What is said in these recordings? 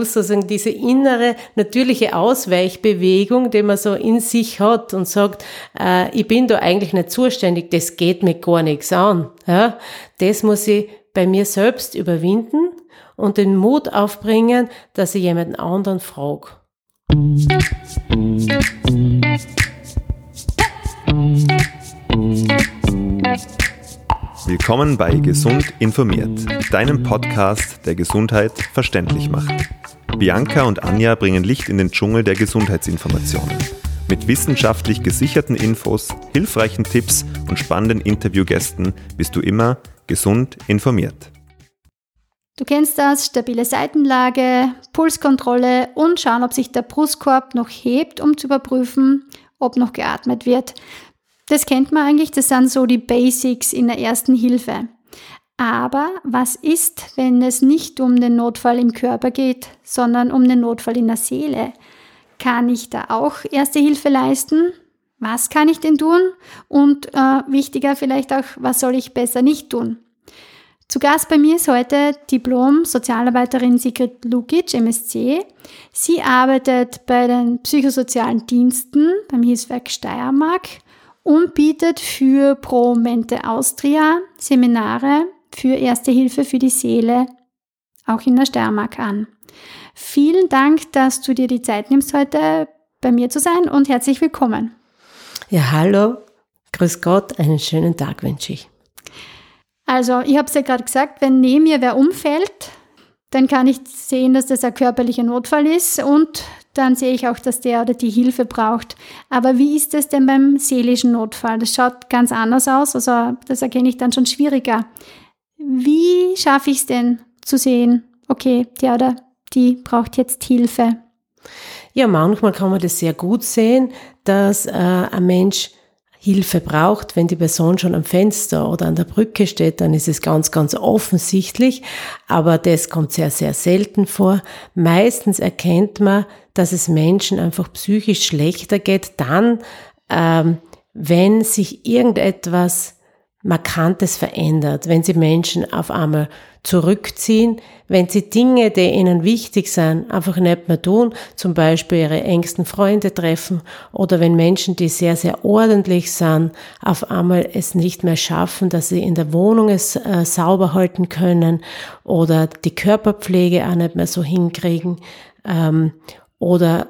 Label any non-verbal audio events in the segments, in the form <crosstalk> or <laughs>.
muss sozusagen diese innere, natürliche Ausweichbewegung, die man so in sich hat und sagt, äh, ich bin da eigentlich nicht zuständig, das geht mir gar nichts an. Ja? Das muss ich bei mir selbst überwinden und den Mut aufbringen, dass ich jemanden anderen frage. Willkommen bei Gesund informiert, deinem Podcast, der Gesundheit verständlich macht. Bianca und Anja bringen Licht in den Dschungel der Gesundheitsinformationen. Mit wissenschaftlich gesicherten Infos, hilfreichen Tipps und spannenden Interviewgästen bist du immer gesund informiert. Du kennst das, stabile Seitenlage, Pulskontrolle und schauen, ob sich der Brustkorb noch hebt, um zu überprüfen, ob noch geatmet wird. Das kennt man eigentlich, das sind so die Basics in der ersten Hilfe. Aber was ist, wenn es nicht um den Notfall im Körper geht, sondern um den Notfall in der Seele? Kann ich da auch erste Hilfe leisten? Was kann ich denn tun? Und äh, wichtiger vielleicht auch, was soll ich besser nicht tun? Zu Gast bei mir ist heute Diplom-Sozialarbeiterin Sigrid Lukic, MSC. Sie arbeitet bei den psychosozialen Diensten beim Hilfswerk Steiermark und bietet für Pro Mente Austria Seminare für Erste Hilfe für die Seele auch in der Steiermark an. Vielen Dank, dass du dir die Zeit nimmst, heute bei mir zu sein und herzlich willkommen. Ja, hallo, grüß Gott, einen schönen Tag wünsche ich. Also, ich habe es ja gerade gesagt, wenn neben mir wer umfällt, dann kann ich sehen, dass das ein körperlicher Notfall ist und dann sehe ich auch, dass der oder die Hilfe braucht. Aber wie ist es denn beim seelischen Notfall? Das schaut ganz anders aus, also das erkenne ich dann schon schwieriger. Wie schaffe ich es denn zu sehen, okay, der oder die braucht jetzt Hilfe? Ja, manchmal kann man das sehr gut sehen, dass äh, ein Mensch Hilfe braucht, wenn die Person schon am Fenster oder an der Brücke steht, dann ist es ganz, ganz offensichtlich. Aber das kommt sehr, sehr selten vor. Meistens erkennt man, dass es Menschen einfach psychisch schlechter geht, dann, ähm, wenn sich irgendetwas Markantes verändert, wenn sie Menschen auf einmal zurückziehen, wenn sie Dinge, die ihnen wichtig sind, einfach nicht mehr tun, zum Beispiel ihre engsten Freunde treffen oder wenn Menschen, die sehr, sehr ordentlich sind, auf einmal es nicht mehr schaffen, dass sie in der Wohnung es äh, sauber halten können oder die Körperpflege auch nicht mehr so hinkriegen ähm, oder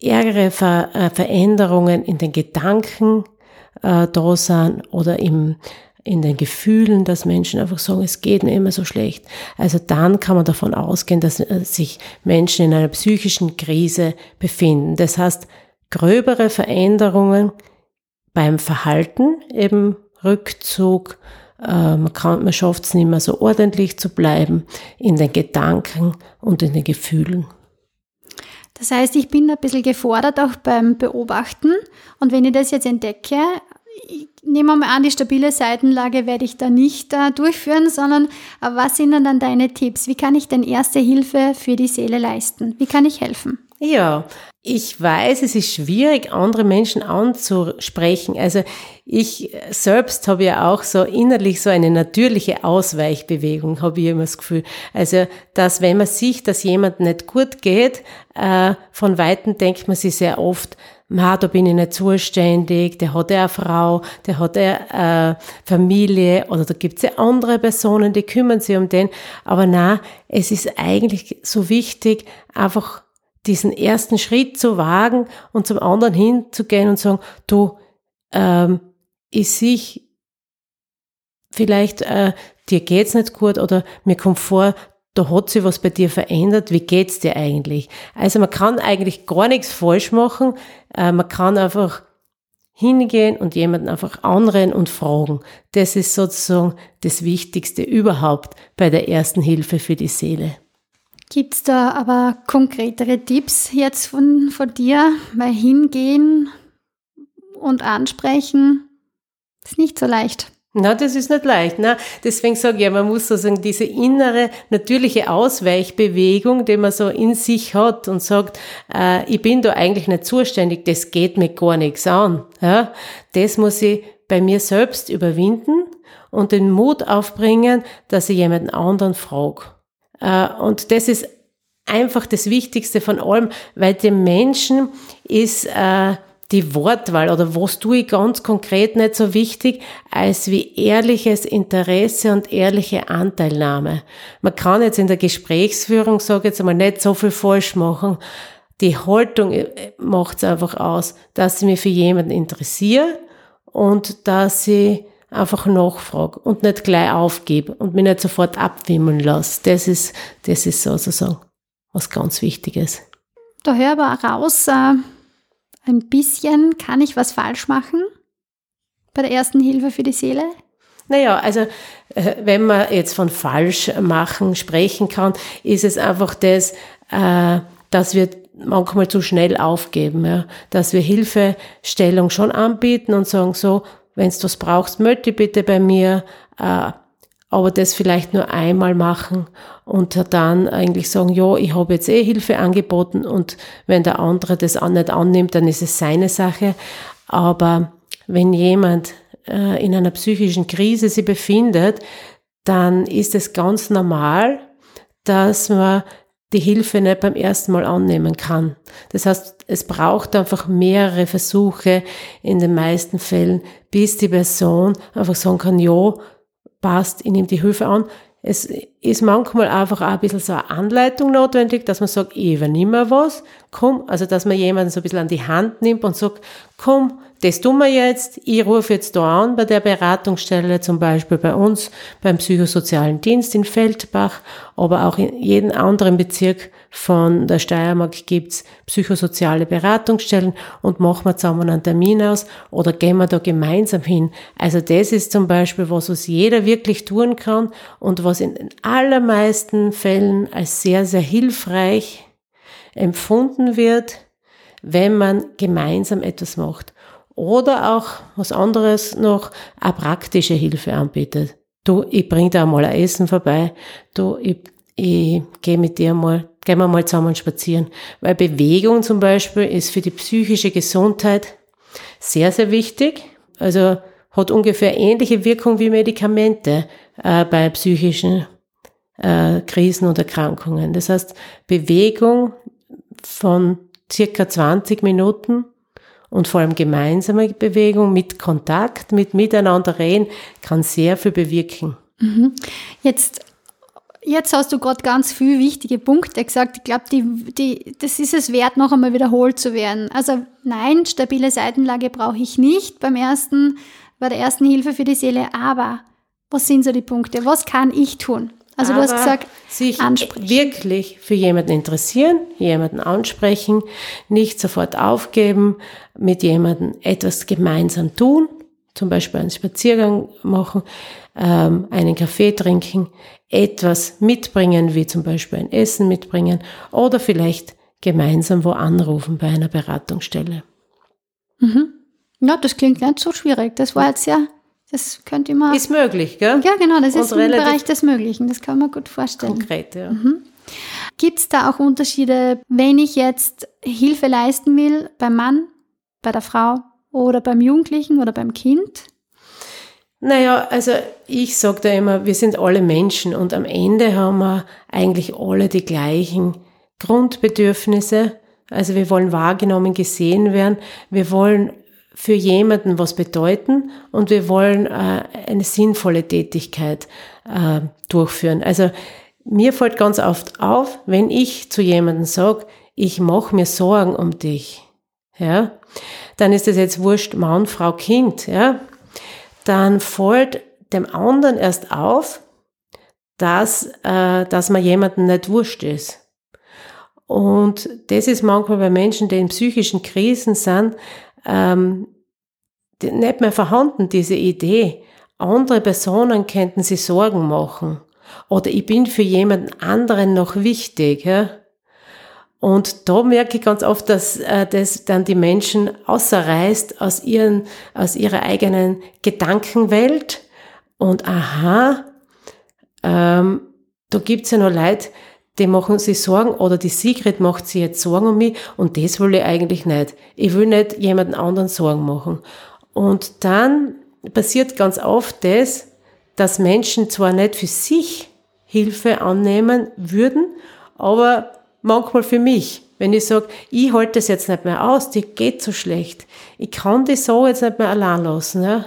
ärgere Ver äh, Veränderungen in den Gedanken äh, da sind oder im, in den Gefühlen, dass Menschen einfach sagen, es geht mir immer so schlecht. Also dann kann man davon ausgehen, dass äh, sich Menschen in einer psychischen Krise befinden. Das heißt, gröbere Veränderungen beim Verhalten, eben Rückzug, äh, man, kann, man schafft es nicht mehr so ordentlich zu bleiben in den Gedanken und in den Gefühlen. Das heißt, ich bin ein bisschen gefordert auch beim Beobachten. Und wenn ich das jetzt entdecke, nehmen wir mal an, die stabile Seitenlage werde ich da nicht äh, durchführen, sondern äh, was sind dann deine Tipps? Wie kann ich denn erste Hilfe für die Seele leisten? Wie kann ich helfen? Ja, ich weiß, es ist schwierig, andere Menschen anzusprechen. Also ich selbst habe ja auch so innerlich so eine natürliche Ausweichbewegung, habe ich immer das Gefühl. Also, dass wenn man sieht, dass jemand nicht gut geht, äh, von Weitem denkt man sich sehr oft, Ma, da bin ich nicht zuständig, der hat ja eine Frau, der hat ja äh, Familie oder da gibt's ja andere Personen, die kümmern sich um den. Aber na, es ist eigentlich so wichtig, einfach diesen ersten Schritt zu wagen und zum anderen hinzugehen und sagen, du, ähm, ich sehe vielleicht, äh, dir geht's nicht gut oder mir kommt vor, da hat sich was bei dir verändert, wie geht's dir eigentlich? Also man kann eigentlich gar nichts falsch machen, äh, man kann einfach hingehen und jemanden einfach anrennen und fragen. Das ist sozusagen das Wichtigste überhaupt bei der ersten Hilfe für die Seele. Gibt's da aber konkretere Tipps jetzt von, von dir? Weil hingehen und ansprechen ist nicht so leicht. Na, das ist nicht leicht. Na, deswegen sage ich ja, man muss sozusagen diese innere, natürliche Ausweichbewegung, die man so in sich hat und sagt, äh, ich bin da eigentlich nicht zuständig, das geht mir gar nichts an. Ja, das muss ich bei mir selbst überwinden und den Mut aufbringen, dass ich jemanden anderen frage. Äh, und das ist einfach das Wichtigste von allem, weil dem Menschen ist äh, die Wortwahl oder was tue ich ganz konkret nicht so wichtig, als wie ehrliches Interesse und ehrliche Anteilnahme. Man kann jetzt in der Gesprächsführung, sage jetzt einmal, nicht so viel falsch machen. Die Haltung äh, macht es einfach aus, dass ich mich für jemanden interessiere und dass ich einfach nachfrage und nicht gleich aufgebe und mich nicht sofort abwimmeln lasse. Das ist, das ist sozusagen was ganz Wichtiges. Da höre aber raus, äh, ein bisschen, kann ich was falsch machen bei der ersten Hilfe für die Seele? Naja, also äh, wenn man jetzt von falsch machen sprechen kann, ist es einfach das, äh, dass wir manchmal zu schnell aufgeben, ja? dass wir Hilfestellung schon anbieten und sagen so, wenn du was brauchst, melde dich bitte bei mir, äh, aber das vielleicht nur einmal machen und dann eigentlich sagen, ja, ich habe jetzt eh Hilfe angeboten und wenn der andere das nicht annimmt, dann ist es seine Sache. Aber wenn jemand äh, in einer psychischen Krise sich befindet, dann ist es ganz normal, dass man die Hilfe nicht beim ersten Mal annehmen kann. Das heißt, es braucht einfach mehrere Versuche in den meisten Fällen, bis die Person einfach sagen kann, ja, passt, ich nehme die Hilfe an. Es ist manchmal einfach auch ein bisschen so eine Anleitung notwendig, dass man sagt, ich übernehme was, komm, also dass man jemanden so ein bisschen an die Hand nimmt und sagt, komm, das tun wir jetzt, ich rufe jetzt da an bei der Beratungsstelle, zum Beispiel bei uns beim psychosozialen Dienst in Feldbach, aber auch in jedem anderen Bezirk von der Steiermark gibt's psychosoziale Beratungsstellen und machen wir zusammen einen Termin aus oder gehen wir da gemeinsam hin. Also das ist zum Beispiel was, was jeder wirklich tun kann und was in den allermeisten Fällen als sehr, sehr hilfreich empfunden wird, wenn man gemeinsam etwas macht. Oder auch was anderes noch, eine praktische Hilfe anbietet. Du, ich bring dir mal ein Essen vorbei. Du, ich, ich gehe mit dir mal, gehen wir mal zusammen spazieren. Weil Bewegung zum Beispiel ist für die psychische Gesundheit sehr, sehr wichtig. Also hat ungefähr ähnliche Wirkung wie Medikamente äh, bei psychischen äh, Krisen und Erkrankungen. Das heißt, Bewegung von circa 20 Minuten und vor allem gemeinsame Bewegung mit Kontakt, mit Miteinander reden, kann sehr viel bewirken. Mhm. Jetzt Jetzt hast du gerade ganz viele wichtige Punkte gesagt. Ich glaube, die, die, das ist es wert, noch einmal wiederholt zu werden. Also nein, stabile Seitenlage brauche ich nicht beim ersten, bei der ersten Hilfe für die Seele. Aber was sind so die Punkte? Was kann ich tun? Also Aber du hast gesagt, sich ansprechen. wirklich für jemanden interessieren, jemanden ansprechen, nicht sofort aufgeben, mit jemandem etwas gemeinsam tun, zum Beispiel einen Spaziergang machen, ähm, einen Kaffee trinken, etwas mitbringen, wie zum Beispiel ein Essen mitbringen oder vielleicht gemeinsam wo anrufen bei einer Beratungsstelle. Mhm. Ja, das klingt nicht so schwierig. Das war jetzt ja das könnte man. Ist möglich, gell? Ja, genau, das Und ist im Bereich des Möglichen. Das kann man gut vorstellen. Konkret, ja. Mhm. Gibt es da auch Unterschiede, wenn ich jetzt Hilfe leisten will beim Mann, bei der Frau oder beim Jugendlichen oder beim Kind? Naja, also ich sage da immer, wir sind alle Menschen und am Ende haben wir eigentlich alle die gleichen Grundbedürfnisse. Also wir wollen wahrgenommen, gesehen werden. Wir wollen für jemanden was bedeuten und wir wollen äh, eine sinnvolle Tätigkeit äh, durchführen. Also mir fällt ganz oft auf, wenn ich zu jemandem sage, ich mache mir Sorgen um dich, ja, dann ist das jetzt wurscht, Mann, Frau, Kind, ja, dann fällt dem anderen erst auf, dass, äh, dass man jemanden nicht wurscht ist. Und das ist manchmal bei Menschen, die in psychischen Krisen sind, ähm, nicht mehr vorhanden, diese Idee. Andere Personen könnten sich Sorgen machen. Oder ich bin für jemanden anderen noch wichtig. Ja? Und da merke ich ganz oft, dass äh, das dann die Menschen außerreißt aus, ihren, aus ihrer eigenen Gedankenwelt. Und aha, ähm, da gibt's ja noch Leute, die machen sich Sorgen oder die Sigrid macht sich jetzt Sorgen um mich und das will ich eigentlich nicht. Ich will nicht jemanden anderen Sorgen machen. Und dann passiert ganz oft das, dass Menschen zwar nicht für sich Hilfe annehmen würden, aber manchmal für mich. Wenn ich sage, ich halte das jetzt nicht mehr aus, die geht so schlecht. Ich kann die so jetzt nicht mehr allein lassen. Ja?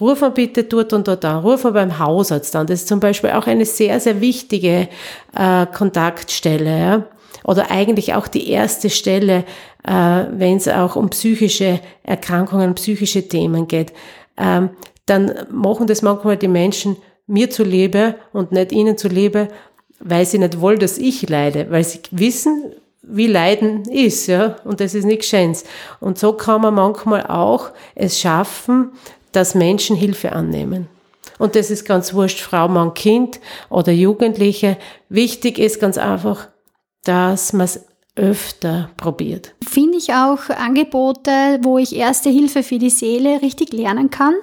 Ruf mal bitte dort und dort an. Ruf mal beim Hausarzt an. Das ist zum Beispiel auch eine sehr, sehr wichtige äh, Kontaktstelle. Ja? Oder eigentlich auch die erste Stelle, äh, wenn es auch um psychische Erkrankungen, psychische Themen geht. Ähm, dann machen das manchmal die Menschen mir zuliebe und nicht ihnen zuliebe, weil sie nicht wollen, dass ich leide, weil sie wissen, wie Leiden ist, ja, und das ist nichts Schönes. Und so kann man manchmal auch es schaffen, dass Menschen Hilfe annehmen. Und das ist ganz wurscht, Frau, Mann, Kind oder Jugendliche. Wichtig ist ganz einfach, dass man es öfter probiert. Finde ich auch Angebote, wo ich Erste Hilfe für die Seele richtig lernen kann?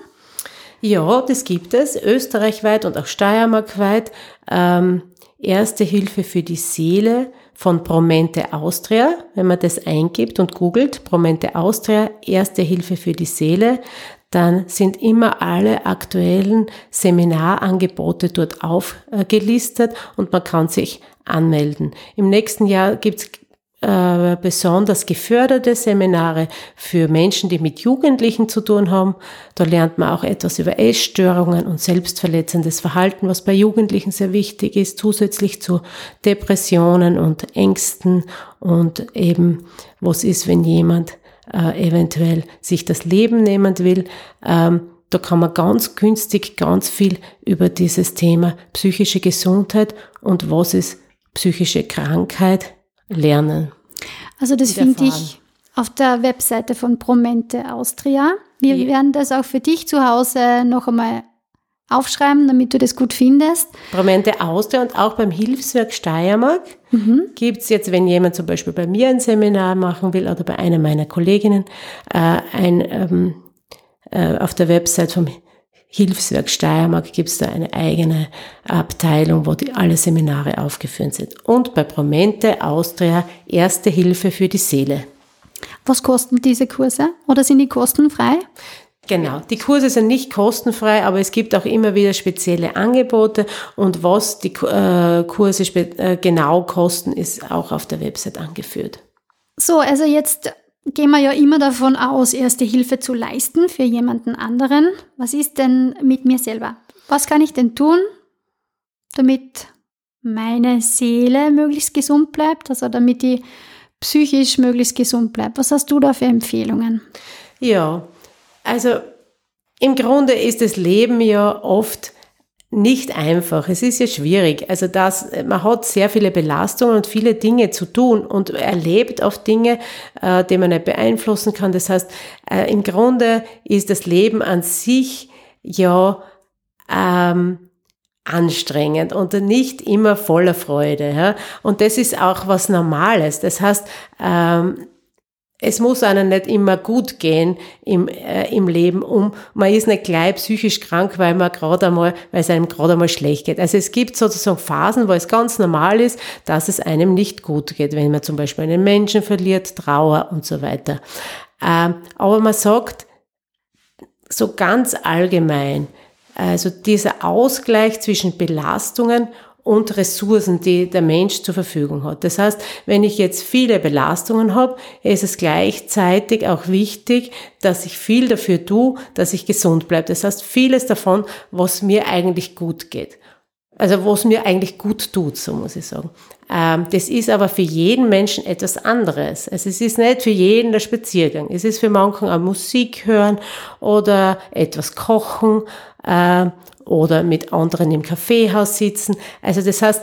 Ja, das gibt es, österreichweit und auch steiermarkweit. Ähm, Erste Hilfe für die Seele von Promente Austria. Wenn man das eingibt und googelt, Promente Austria, Erste Hilfe für die Seele, dann sind immer alle aktuellen Seminarangebote dort aufgelistet und man kann sich anmelden. Im nächsten Jahr gibt's äh, besonders geförderte Seminare für Menschen, die mit Jugendlichen zu tun haben. Da lernt man auch etwas über Essstörungen und selbstverletzendes Verhalten, was bei Jugendlichen sehr wichtig ist, zusätzlich zu Depressionen und Ängsten und eben, was ist, wenn jemand äh, eventuell sich das Leben nehmen will. Ähm, da kann man ganz günstig ganz viel über dieses Thema psychische Gesundheit und was ist psychische Krankheit lernen. Also das finde ich auf der Webseite von Promente Austria. Wir ja. werden das auch für dich zu Hause noch einmal aufschreiben, damit du das gut findest. Promente Austria und auch beim Hilfswerk Steiermark mhm. gibt es jetzt, wenn jemand zum Beispiel bei mir ein Seminar machen will oder bei einer meiner Kolleginnen, äh, ein, ähm, äh, auf der Website vom Hilfswerk Steiermark gibt es da eine eigene Abteilung, wo die alle Seminare aufgeführt sind. Und bei Promente Austria Erste Hilfe für die Seele. Was kosten diese Kurse oder sind die kostenfrei? Genau, die Kurse sind nicht kostenfrei, aber es gibt auch immer wieder spezielle Angebote und was die äh, Kurse äh, genau kosten, ist auch auf der Website angeführt. So, also jetzt gehen wir ja immer davon aus, erste Hilfe zu leisten für jemanden anderen. Was ist denn mit mir selber? Was kann ich denn tun, damit meine Seele möglichst gesund bleibt, also damit die psychisch möglichst gesund bleibt? Was hast du da für Empfehlungen? Ja, also im Grunde ist das Leben ja oft nicht einfach. Es ist ja schwierig. Also das, man hat sehr viele Belastungen und viele Dinge zu tun und erlebt oft Dinge, äh, die man nicht beeinflussen kann. Das heißt, äh, im Grunde ist das Leben an sich ja ähm, anstrengend und nicht immer voller Freude. Ja? Und das ist auch was Normales. Das heißt, ähm, es muss einem nicht immer gut gehen im, äh, im Leben, um man ist nicht gleich psychisch krank, weil man gerade einmal, weil es einem gerade einmal schlecht geht. Also es gibt sozusagen Phasen, wo es ganz normal ist, dass es einem nicht gut geht, wenn man zum Beispiel einen Menschen verliert, Trauer und so weiter. Ähm, aber man sagt so ganz allgemein, also dieser Ausgleich zwischen Belastungen und Ressourcen, die der Mensch zur Verfügung hat. Das heißt, wenn ich jetzt viele Belastungen habe, ist es gleichzeitig auch wichtig, dass ich viel dafür tue, dass ich gesund bleibe. Das heißt, vieles davon, was mir eigentlich gut geht. Also was mir eigentlich gut tut, so muss ich sagen. Ähm, das ist aber für jeden Menschen etwas anderes. Also es ist nicht für jeden der Spaziergang. Es ist für manchen auch Musik hören oder etwas kochen äh, oder mit anderen im Kaffeehaus sitzen. Also das heißt,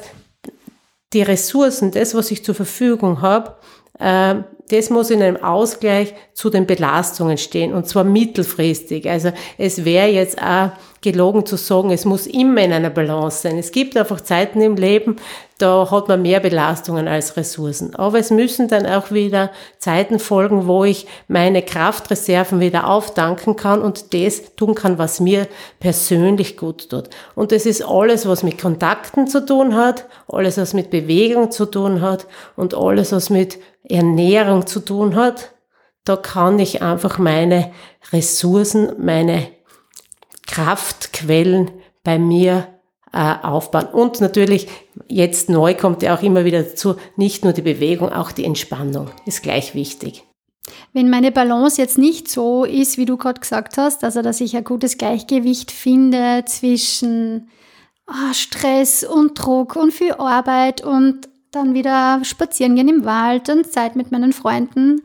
die Ressourcen, das, was ich zur Verfügung habe, äh, das muss in einem Ausgleich zu den Belastungen stehen und zwar mittelfristig. Also es wäre jetzt auch gelogen zu sagen, es muss immer in einer Balance sein. Es gibt einfach Zeiten im Leben, da hat man mehr Belastungen als Ressourcen. Aber es müssen dann auch wieder Zeiten folgen, wo ich meine Kraftreserven wieder aufdanken kann und das tun kann, was mir persönlich gut tut. Und das ist alles, was mit Kontakten zu tun hat, alles, was mit Bewegung zu tun hat und alles, was mit Ernährung zu tun hat. Da kann ich einfach meine Ressourcen, meine Kraftquellen bei mir äh, aufbauen. Und natürlich, jetzt neu kommt ja auch immer wieder dazu, nicht nur die Bewegung, auch die Entspannung ist gleich wichtig. Wenn meine Balance jetzt nicht so ist, wie du gerade gesagt hast, also dass ich ein gutes Gleichgewicht finde zwischen oh, Stress und Druck und viel Arbeit und dann wieder spazieren gehen im Wald und Zeit mit meinen Freunden,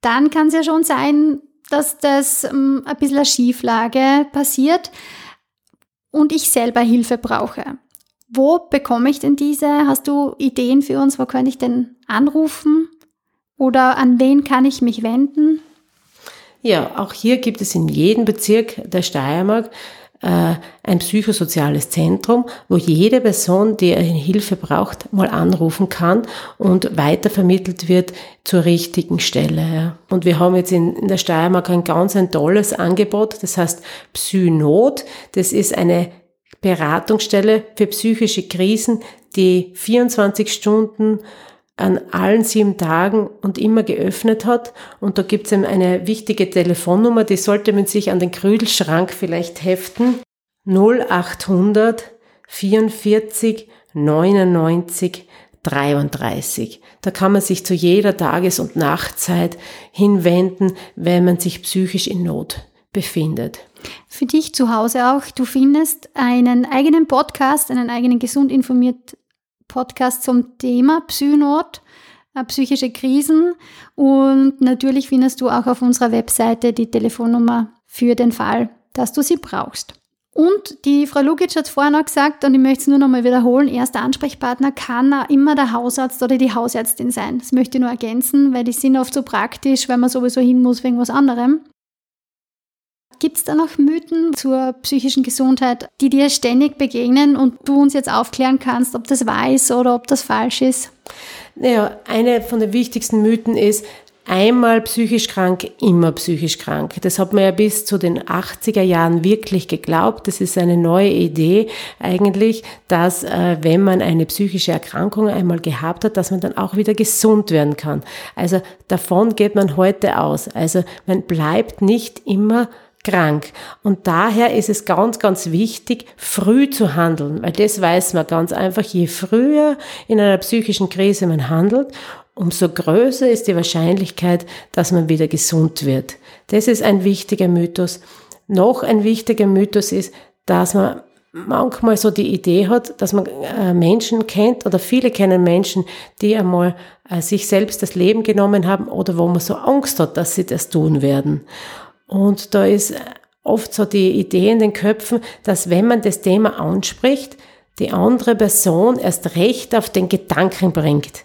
dann kann es ja schon sein, dass das ähm, ein bisschen eine Schieflage passiert und ich selber Hilfe brauche. Wo bekomme ich denn diese? Hast du Ideen für uns? Wo könnte ich denn anrufen? Oder an wen kann ich mich wenden? Ja, auch hier gibt es in jedem Bezirk der Steiermark ein psychosoziales Zentrum, wo jede Person, die Hilfe braucht, mal anrufen kann und weitervermittelt wird zur richtigen Stelle. Und wir haben jetzt in, in der Steiermark ein ganz ein tolles Angebot, das heißt Psynot. Das ist eine Beratungsstelle für psychische Krisen, die 24 Stunden an allen sieben Tagen und immer geöffnet hat. Und da gibt es eine wichtige Telefonnummer, die sollte man sich an den Krüdelschrank vielleicht heften. 0800 44 99 33. Da kann man sich zu jeder Tages- und Nachtzeit hinwenden, wenn man sich psychisch in Not befindet. Für dich zu Hause auch, du findest einen eigenen Podcast, einen eigenen gesund informiert Podcast zum Thema Psynot, äh, psychische Krisen. Und natürlich findest du auch auf unserer Webseite die Telefonnummer für den Fall, dass du sie brauchst. Und die Frau Lukic hat vorhin auch gesagt, und ich möchte es nur nochmal wiederholen, erster Ansprechpartner kann immer der Hausarzt oder die Hausärztin sein. Das möchte ich nur ergänzen, weil die sind oft so praktisch, weil man sowieso hin muss wegen was anderem. Gibt es da noch Mythen zur psychischen Gesundheit, die dir ständig begegnen und du uns jetzt aufklären kannst, ob das wahr ist oder ob das falsch ist? Naja, eine von den wichtigsten Mythen ist, einmal psychisch krank, immer psychisch krank. Das hat man ja bis zu den 80er Jahren wirklich geglaubt. Das ist eine neue Idee eigentlich, dass äh, wenn man eine psychische Erkrankung einmal gehabt hat, dass man dann auch wieder gesund werden kann. Also davon geht man heute aus. Also man bleibt nicht immer krank. Und daher ist es ganz, ganz wichtig, früh zu handeln, weil das weiß man ganz einfach, je früher in einer psychischen Krise man handelt, umso größer ist die Wahrscheinlichkeit, dass man wieder gesund wird. Das ist ein wichtiger Mythos. Noch ein wichtiger Mythos ist, dass man manchmal so die Idee hat, dass man äh, Menschen kennt oder viele kennen Menschen, die einmal äh, sich selbst das Leben genommen haben oder wo man so Angst hat, dass sie das tun werden. Und da ist oft so die Idee in den Köpfen, dass wenn man das Thema anspricht, die andere Person erst recht auf den Gedanken bringt,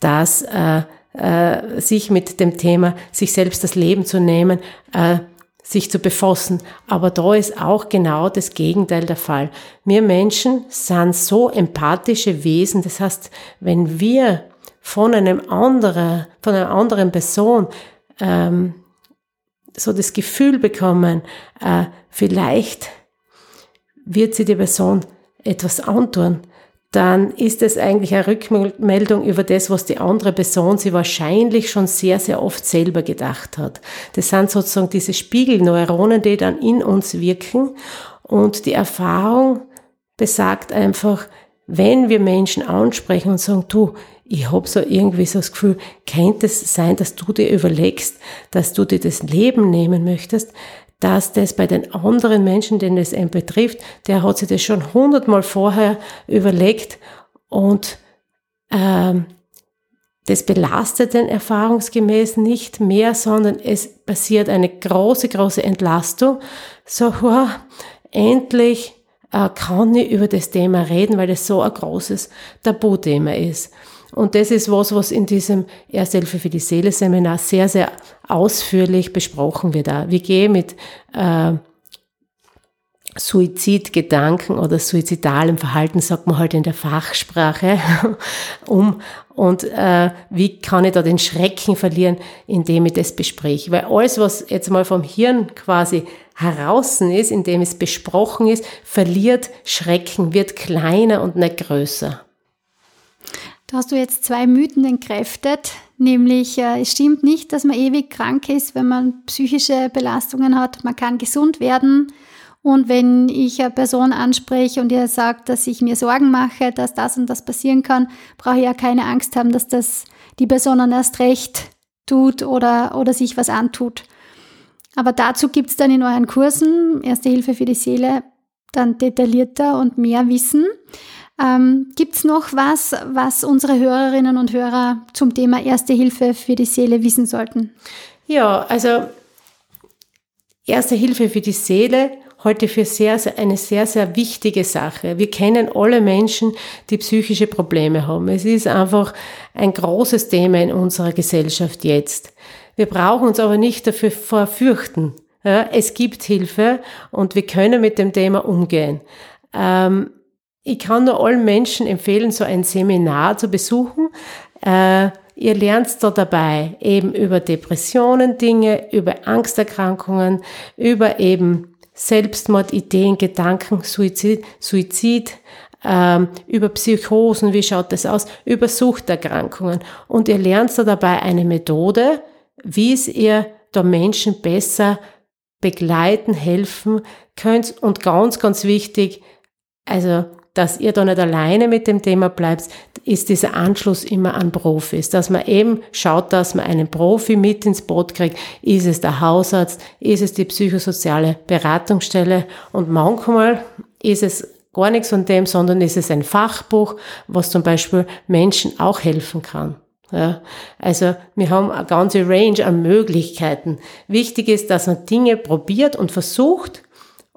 dass äh, äh, sich mit dem Thema, sich selbst das Leben zu nehmen, äh, sich zu befassen. Aber da ist auch genau das Gegenteil der Fall. Wir Menschen sind so empathische Wesen. Das heißt, wenn wir von einem anderen, von einer anderen Person ähm, so das Gefühl bekommen, äh, vielleicht wird sie die Person etwas antun, dann ist es eigentlich eine Rückmeldung über das, was die andere Person sie wahrscheinlich schon sehr, sehr oft selber gedacht hat. Das sind sozusagen diese Spiegelneuronen, die dann in uns wirken und die Erfahrung besagt einfach, wenn wir Menschen ansprechen und sagen, du, ich habe so irgendwie so das Gefühl, könnte es sein, dass du dir überlegst, dass du dir das Leben nehmen möchtest, dass das bei den anderen Menschen, denen es einen betrifft, der hat sich das schon hundertmal vorher überlegt und ähm, das belastet den erfahrungsgemäß nicht mehr, sondern es passiert eine große, große Entlastung. So, wow, endlich äh, kann ich über das Thema reden, weil es so ein großes Tabuthema ist. Und das ist was, was in diesem Ersthilfe für die Seele Seminar sehr, sehr ausführlich besprochen wird. Wie gehe mit äh, Suizidgedanken oder suizidalem Verhalten, sagt man halt in der Fachsprache, <laughs> um. Und äh, wie kann ich da den Schrecken verlieren, indem ich das bespreche? Weil alles, was jetzt mal vom Hirn quasi heraus ist, indem es besprochen ist, verliert Schrecken, wird kleiner und nicht größer. Da hast du jetzt zwei Mythen entkräftet, nämlich äh, es stimmt nicht, dass man ewig krank ist, wenn man psychische Belastungen hat. Man kann gesund werden Und wenn ich eine Person anspreche und ihr sagt, dass ich mir Sorgen mache, dass das und das passieren kann, brauche ich ja keine Angst haben, dass das die Person dann erst recht tut oder, oder sich was antut. Aber dazu gibt's dann in euren Kursen Erste Hilfe für die Seele dann detaillierter und mehr Wissen. Ähm, Gibt es noch was, was unsere Hörerinnen und Hörer zum Thema Erste Hilfe für die Seele wissen sollten? Ja, also Erste Hilfe für die Seele heute für sehr, sehr, eine sehr, sehr wichtige Sache. Wir kennen alle Menschen, die psychische Probleme haben. Es ist einfach ein großes Thema in unserer Gesellschaft jetzt. Wir brauchen uns aber nicht dafür verfürchten. Ja, es gibt Hilfe und wir können mit dem Thema umgehen. Ähm, ich kann nur allen Menschen empfehlen, so ein Seminar zu besuchen. Äh, ihr lernt da dabei eben über Depressionen Dinge, über Angsterkrankungen, über eben Selbstmord, Ideen, Gedanken, Suizid, Suizid ähm, über Psychosen, wie schaut das aus, über Suchterkrankungen. Und ihr lernt da dabei eine Methode, wie es ihr da Menschen besser begleiten, helfen könnt. Und ganz, ganz wichtig, also dass ihr da nicht alleine mit dem Thema bleibt, ist dieser Anschluss immer an Profis. Dass man eben schaut, dass man einen Profi mit ins Boot kriegt. Ist es der Hausarzt? Ist es die psychosoziale Beratungsstelle? Und manchmal ist es gar nichts von dem, sondern ist es ein Fachbuch, was zum Beispiel Menschen auch helfen kann. Ja, also wir haben eine ganze Range an Möglichkeiten. Wichtig ist, dass man Dinge probiert und versucht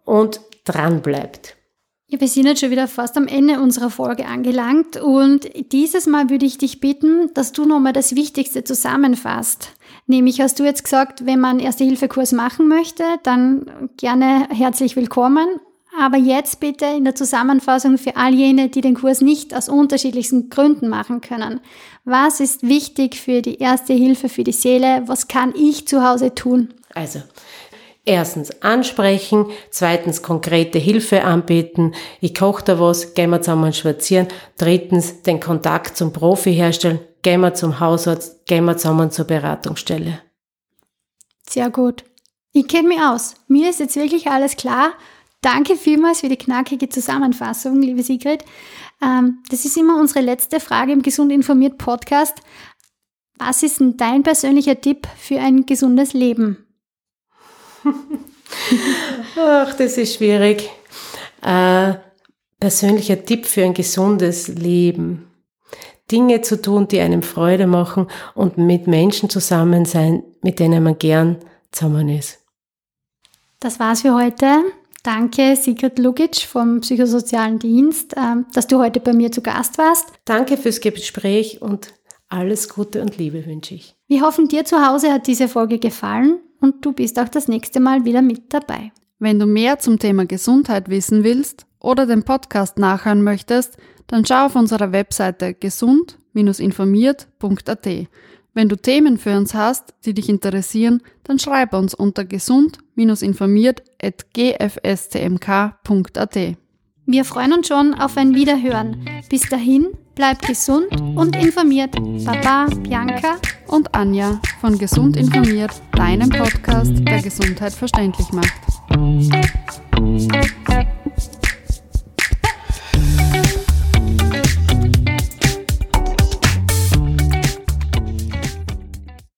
und dran bleibt. Ja, wir sind jetzt schon wieder fast am Ende unserer Folge angelangt und dieses Mal würde ich dich bitten, dass du nochmal das Wichtigste zusammenfasst. Nämlich hast du jetzt gesagt, wenn man Erste-Hilfe-Kurs machen möchte, dann gerne herzlich willkommen. Aber jetzt bitte in der Zusammenfassung für all jene, die den Kurs nicht aus unterschiedlichsten Gründen machen können. Was ist wichtig für die Erste Hilfe für die Seele? Was kann ich zu Hause tun? Also, erstens ansprechen, zweitens konkrete Hilfe anbieten, ich koche da was, gehen wir zusammen spazieren, drittens den Kontakt zum Profi herstellen, gehen wir zum Hausarzt, gehen wir zusammen zur Beratungsstelle. Sehr gut. Ich kenne mich aus. Mir ist jetzt wirklich alles klar. Danke vielmals für die knackige Zusammenfassung, liebe Sigrid. Ähm, das ist immer unsere letzte Frage im Gesund informiert Podcast. Was ist denn dein persönlicher Tipp für ein gesundes Leben? <laughs> Ach, das ist schwierig. Äh, persönlicher Tipp für ein gesundes Leben. Dinge zu tun, die einem Freude machen und mit Menschen zusammen sein, mit denen man gern zusammen ist. Das war's für heute. Danke, Sigrid Lugic vom Psychosozialen Dienst, ähm, dass du heute bei mir zu Gast warst. Danke fürs Gespräch und alles Gute und Liebe wünsche ich. Wir hoffen, dir zu Hause hat diese Folge gefallen und du bist auch das nächste Mal wieder mit dabei. Wenn du mehr zum Thema Gesundheit wissen willst oder den Podcast nachhören möchtest, dann schau auf unserer Webseite gesund-informiert.at. Wenn du Themen für uns hast, die dich interessieren, dann schreib uns unter gesund-informiert.gfstmk.at. Wir freuen uns schon auf ein Wiederhören. Bis dahin, Bleibt gesund und informiert. Baba, Bianca und Anja von Gesund informiert, deinem Podcast, der Gesundheit verständlich macht.